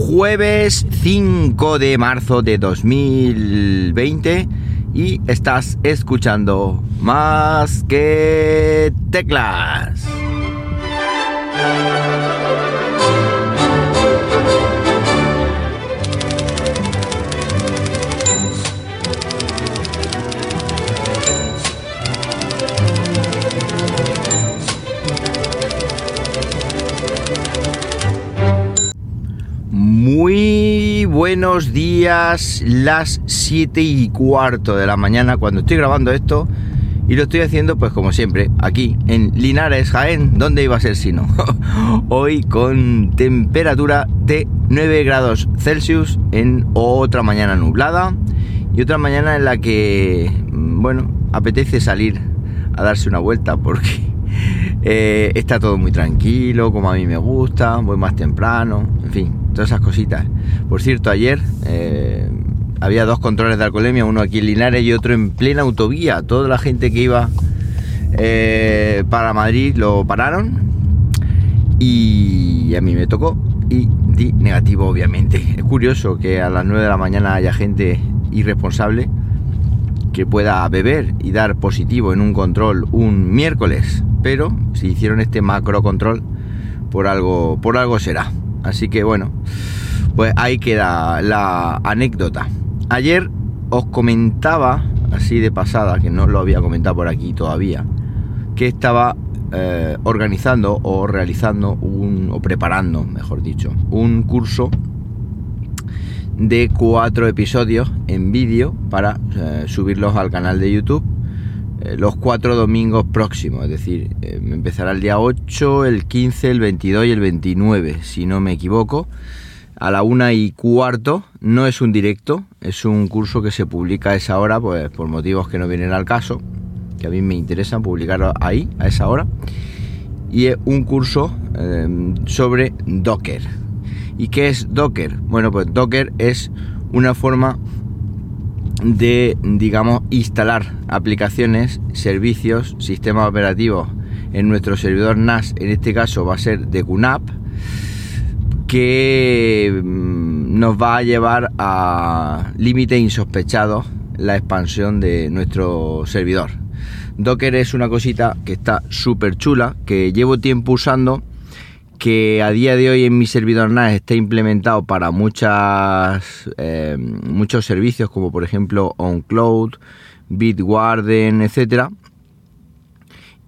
jueves 5 de marzo de 2020 y estás escuchando más que teclas. Buenos días, las 7 y cuarto de la mañana cuando estoy grabando esto y lo estoy haciendo pues como siempre aquí en Linares, Jaén, donde iba a ser sino. Hoy con temperatura de 9 grados Celsius en otra mañana nublada y otra mañana en la que, mm, bueno, apetece salir a darse una vuelta porque eh, está todo muy tranquilo, como a mí me gusta, voy más temprano, en fin, todas esas cositas. Por cierto, ayer eh, había dos controles de alcoholemia, uno aquí en Linares y otro en plena autovía. Toda la gente que iba eh, para Madrid lo pararon y a mí me tocó y di negativo, obviamente. Es curioso que a las 9 de la mañana haya gente irresponsable que pueda beber y dar positivo en un control un miércoles, pero si hicieron este macro control por algo por algo será. Así que bueno, pues ahí queda la anécdota. Ayer os comentaba, así de pasada, que no lo había comentado por aquí todavía, que estaba eh, organizando o realizando un, o preparando, mejor dicho, un curso de cuatro episodios en vídeo para eh, subirlos al canal de YouTube eh, los cuatro domingos próximos, es decir, eh, empezará el día 8, el 15, el 22 y el 29, si no me equivoco, a la una y cuarto. No es un directo, es un curso que se publica a esa hora, pues por motivos que no vienen al caso, que a mí me interesan publicarlo ahí, a esa hora. Y es un curso em, sobre Docker. ¿Y qué es Docker? Bueno, pues Docker es una forma de, digamos, instalar aplicaciones, servicios, sistemas operativos en nuestro servidor NAS, en este caso va a ser de QNAP, que mm, nos va a llevar a límites insospechados la expansión de nuestro servidor. Docker es una cosita que está súper chula, que llevo tiempo usando que a día de hoy en mi servidor NAS está implementado para muchas, eh, muchos servicios como por ejemplo OnCloud, Bitwarden, etcétera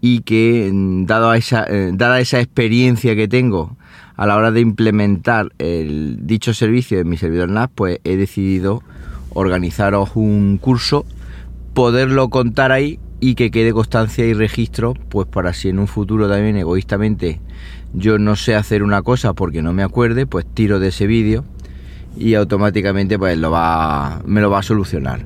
y que mm, dado esa, eh, dada esa experiencia que tengo a la hora de implementar el dicho servicio en mi servidor NAS, pues he decidido organizaros un curso, poderlo contar ahí y que quede constancia y registro, pues para si en un futuro también egoístamente yo no sé hacer una cosa porque no me acuerde, pues tiro de ese vídeo y automáticamente pues lo va, me lo va a solucionar.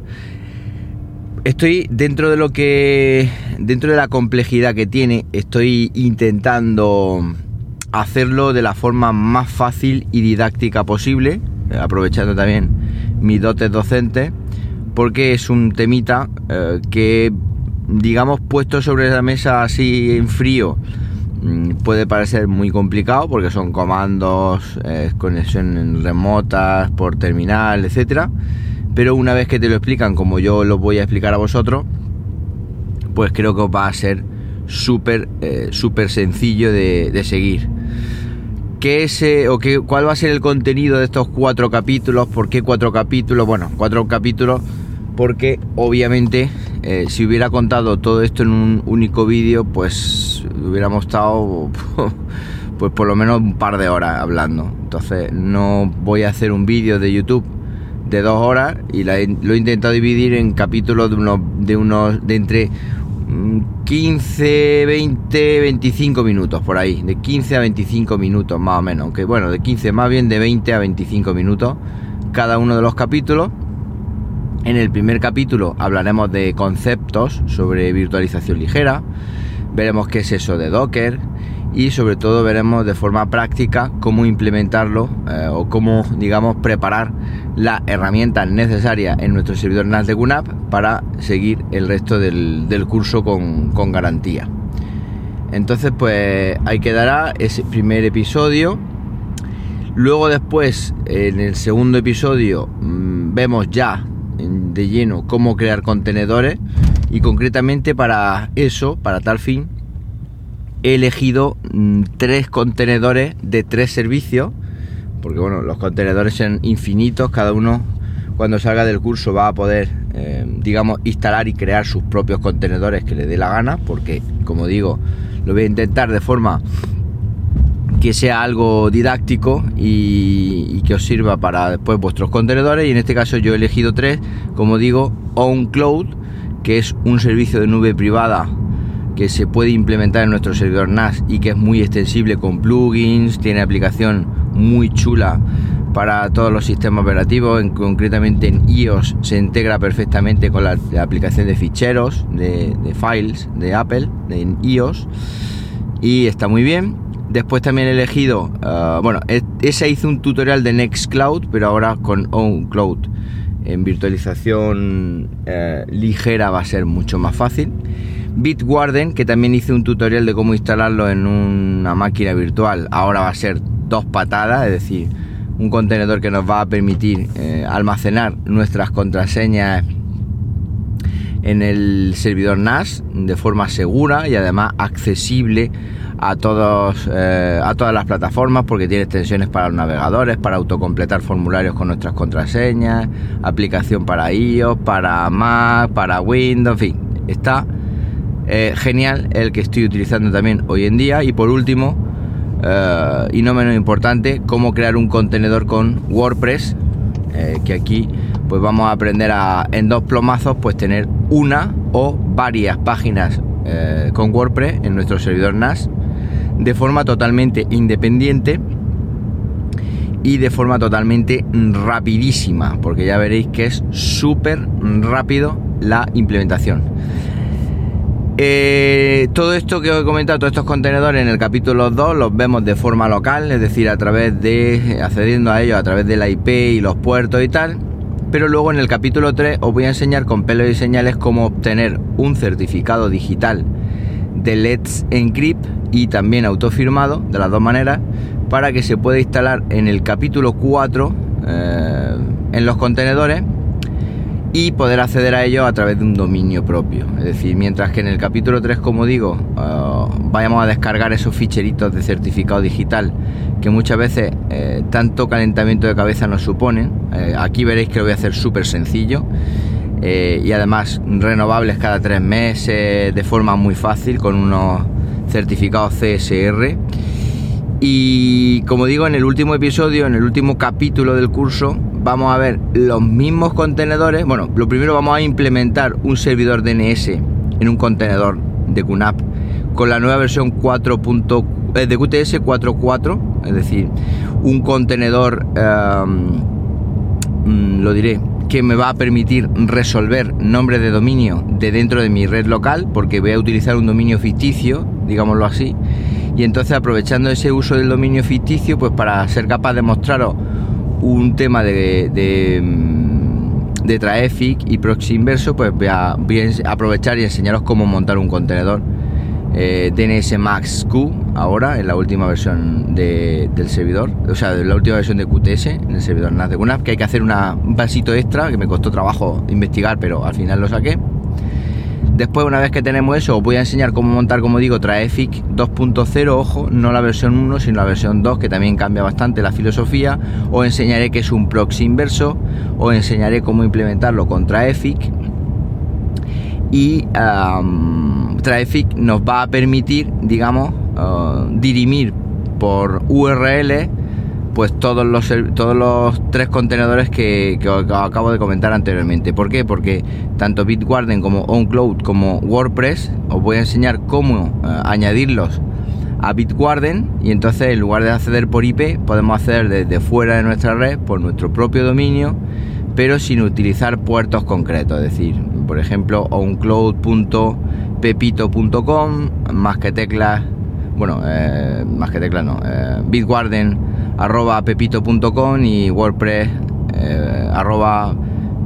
Estoy dentro de lo que, dentro de la complejidad que tiene, estoy intentando hacerlo de la forma más fácil y didáctica posible, aprovechando también mis dotes docentes, porque es un temita eh, que, digamos, puesto sobre la mesa así en frío, Mm, puede parecer muy complicado porque son comandos, conexiones remotas por terminal, etcétera. Pero una vez que te lo explican, como yo lo voy a explicar a vosotros, pues creo que va a ser súper eh, súper sencillo de, seguir. ¿Qué es, eh, o qué, ¿Cuál va a ser el contenido de estos cuatro capítulos? ¿Por qué cuatro capítulos? Bueno, cuatro capítulos porque obviamente eh, si hubiera contado todo esto en un único vídeo, pues hubiéramos estado pues por lo menos un par de horas hablando. Entonces no voy a hacer un vídeo de YouTube de dos horas y lo he intentado dividir en capítulos de unos de unos de entre 15, 20, 25 minutos por ahí, de 15 a 25 minutos más o menos, aunque bueno, de 15 más bien de 20 a 25 minutos cada uno de los capítulos en el primer capítulo hablaremos de conceptos sobre virtualización ligera, veremos qué es eso de Docker y sobre todo veremos de forma práctica cómo implementarlo eh, o cómo, digamos, preparar las herramientas necesarias en nuestro servidor NAS de QNAP para seguir el resto del, curso con, con garantía. Entonces, pues ahí quedará ese primer episodio Luego después, en el segundo episodio, mm, vemos ya de lleno cómo crear contenedores y concretamente para eso, para tal fin, he elegido mm, tres contenedores de tres servicios, porque bueno, los contenedores son infinitos, cada uno cuando salga del curso va a poder, eh, digamos, instalar y crear sus propios contenedores que le dé la gana, porque como digo, lo voy a intentar de forma que sea algo didáctico y, que os sirva para después vuestros contenedores. Y en este caso yo he elegido tres como digo OnCloud que es un servicio de nube privada que se puede implementar en nuestro servidor NAS y que es muy extensible con plugins tiene aplicación muy chula para todos los sistemas operativos en, concretamente en iOS se integra perfectamente con la, aplicación de ficheros de, de, files de Apple en iOS y está muy bien Después también he elegido, ah, bueno, e, ese hizo un tutorial de Nextcloud, pero ahora con OwnCloud en virtualización eh, ligera va a ser mucho más fácil. Bitwarden, que también hice un tutorial de cómo instalarlo en una máquina virtual, ahora va a ser dos patadas, es decir, un contenedor que nos va a permitir eh, almacenar nuestras contraseñas en el servidor NAS de forma segura y además accesible a, todos, eh, a todas las plataformas porque tiene extensiones para los navegadores, para autocompletar formularios con nuestras contraseñas, aplicación para iOS, para Mac, para Windows, en fin, está eh, genial el que estoy utilizando también hoy en día. Y por último eh, y no menos importante cómo crear un contenedor con WordPress que aquí pues vamos a aprender a en dos plomazos pues tener una o varias páginas con WordPress en nuestro servidor NAS de forma totalmente independiente y de forma totalmente rapidísima, porque ya veréis que es súper rápido la implementación. Eh, todo esto que os he comentado, todos estos contenedores en el capítulo 2 los vemos de forma local, es decir, a través de accediendo a ellos a través de la IP y los puertos y tal. Pero luego en el capítulo 3 os voy a enseñar con pelos y señales cómo obtener un certificado digital de Let's Encrypt y también autofirmado, de las dos maneras, para que se pueda instalar en el capítulo 4 eh, en los contenedores y poder acceder a ellos a través de un dominio propio. Es decir, mientras que en el capítulo 3, como digo, eh, vayamos a descargar esos ficheritos de certificado digital que muchas veces eh, tanto calentamiento de cabeza nos suponen. aquí veréis que lo voy a hacer súper sencillo. y además renovables cada tres meses de forma muy fácil con unos certificado CSR. Y como digo, en el último episodio, en el último capítulo del curso, vamos a ver los mismos contenedores. Bueno, lo primero vamos a implementar un servidor DNS en un contenedor de QNAP con la nueva versión 4. Eh, de QTS 4.4, es decir, un contenedor, em, mm, lo diré, que me va a permitir resolver nombre de dominio de dentro de mi red local, porque voy a utilizar un dominio ficticio, digámoslo así, y entonces aprovechando ese uso del dominio ficticio, pues para ser capaz de mostraros un tema de, de, mm, Traffic y proxy inverso, pues voy a, aprovechar y enseñaros cómo montar un contenedor eh, DNS Max Q ahora en la última versión del servidor, o sea, en la última versión de QTS en el servidor NAS de QNAP, que hay que hacer un vasito extra que me costó trabajo investigar, pero al final lo saqué. Después, una vez que tenemos eso, os voy a enseñar cómo montar, como digo, Traffic 2.0, ojo, no la versión 1, sino la versión 2, que también cambia bastante la filosofía. Os enseñaré qué es un proxy inverso, os enseñaré cómo implementarlo con Traffic. Y Traffic nos va a permitir, digamos, uh, dirimir por URL pues todos los, todos los tres contenedores que, acabo de comentar anteriormente. ¿Por qué? Porque tanto Bitwarden como OnCloud como WordPress os voy a enseñar cómo uh, añadirlos a Bitwarden y entonces en lugar de acceder por IP podemos acceder desde fuera de nuestra red por nuestro propio dominio pero sin utilizar puertos concretos, es decir, por ejemplo, oncloud.pepito.com, más que teclas, bueno, eh, más que teclas no, eh, bitwarden arroba pepito.com y wordpress eh, arroba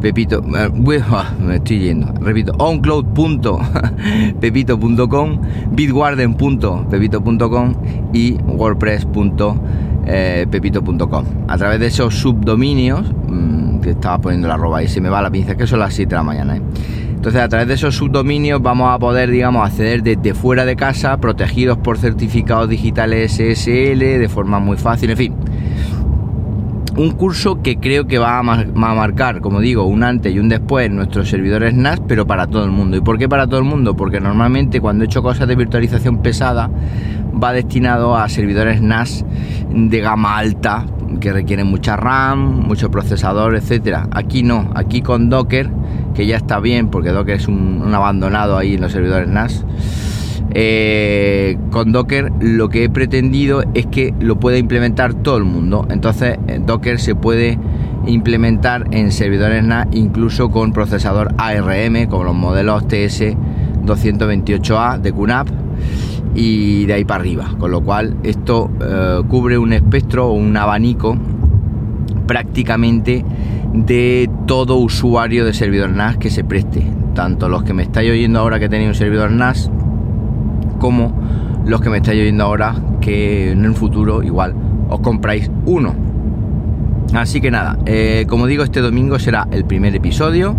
pepito me estoy yendo repito oncloud.pepito.com bitwarden.pepito.com y wordpress.com eh. A través de esos subdominios, mm, que estaba poniendo la arroba y se me va la pinza, que son las 7 de la mañana. ¿eh? Entonces a través de esos subdominios vamos a poder, digamos, acceder desde fuera de casa, protegidos por certificados digitales SSL, de forma muy fácil, en fin. Un curso que creo que va a, marcar, como digo, un antes y un después en nuestros servidores NAS, pero para todo el mundo. ¿Y por qué para todo el mundo? Porque normalmente cuando he hecho cosas de virtualización pesada, va destinado a servidores NAS de gama alta, que requieren mucha RAM, mucho procesador, etcétera. Aquí no, aquí con Docker que ya está bien, porque Docker es un, abandonado ahí en los servidores NAS. Eh, con Docker lo que he pretendido es que lo pueda implementar todo el mundo. Entonces eh, Docker se puede implementar en servidores NAS incluso con procesador ARM, como los modelos TS 228A de QNAP y de ahí para arriba. Con lo cual esto eh, cubre un espectro o un abanico prácticamente de todo usuario de servidor NAS que se preste, tanto los que me estáis oyendo ahora que tenéis un servidor NAS, como los que me estáis oyendo ahora que en el futuro igual os compráis uno. Así que nada, eh, como digo, este domingo será el primer episodio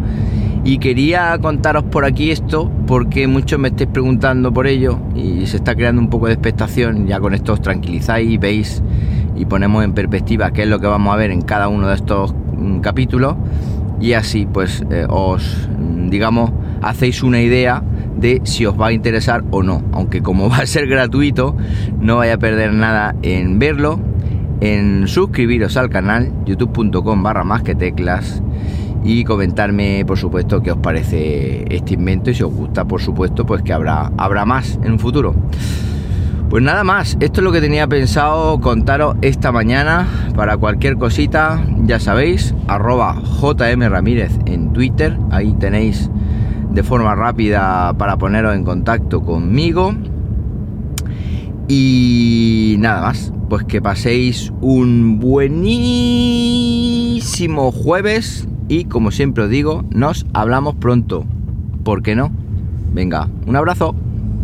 y quería contaros por aquí esto porque muchos me estáis preguntando por ello y se está creando un poco de expectación. Ya con esto os tranquilizáis, veis y ponemos en perspectiva qué es lo que vamos a ver en cada uno de estos capítulo y así pues eh, os digamos hacéis una idea de si os va a interesar o no. Aunque como va a ser gratuito no vaya a perder nada en verlo en suscribiros al canal youtube.com barra más que teclas y comentarme por supuesto qué os parece este invento y si os gusta por supuesto pues que habrá habrá más en un futuro pues nada más, esto es lo que tenía pensado contaros esta mañana. Para cualquier cosita, ya sabéis, arroba JM Ramírez en Twitter. Ahí tenéis de forma rápida para poneros en contacto conmigo. Y nada más, pues que paséis un buenísimo jueves y como siempre os digo, nos hablamos pronto. ¿Por qué no? Venga, un abrazo.